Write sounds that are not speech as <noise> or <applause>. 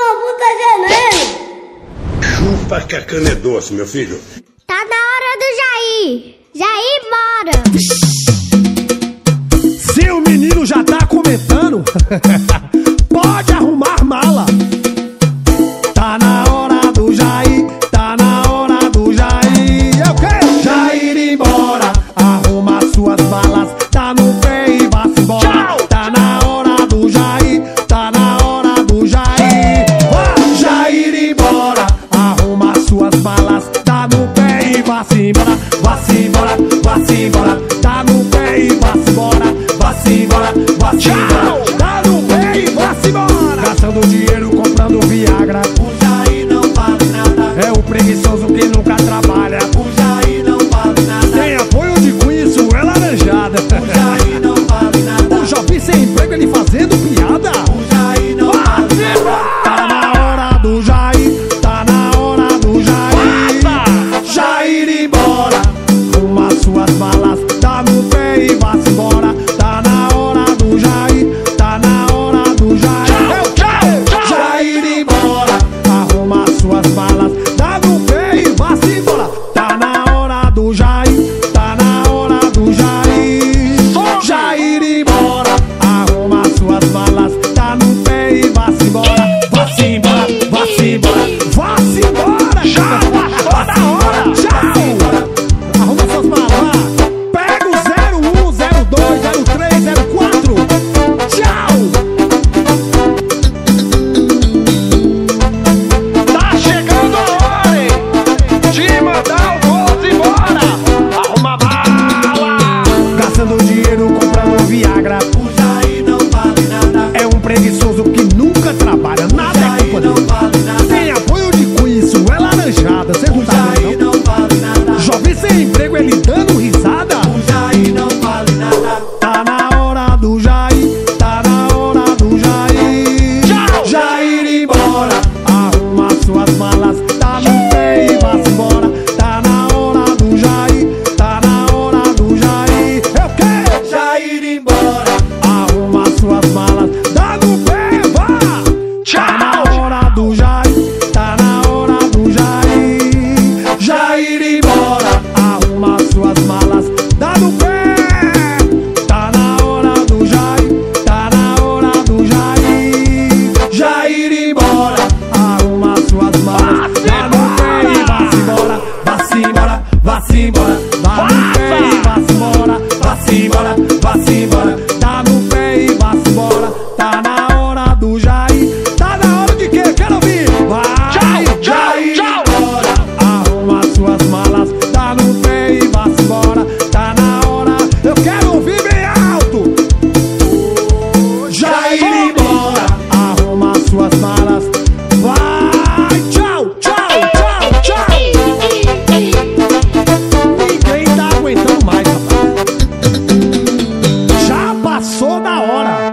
Gugu tá gelando. Chupa que a cana é doce, meu filho. Tá na hora do Jair. Jair mora. Se o menino já tá comentando... <laughs> se embora, tá no pé e vá se embora, vá se embora, vá se embora, tá no pé e vá se embora. Gastando dinheiro comprando Viagra, puta e não vale nada. É o preguiçoso que nunca trabalha. Vasbor. Tá muito bem, vá embora toda hora.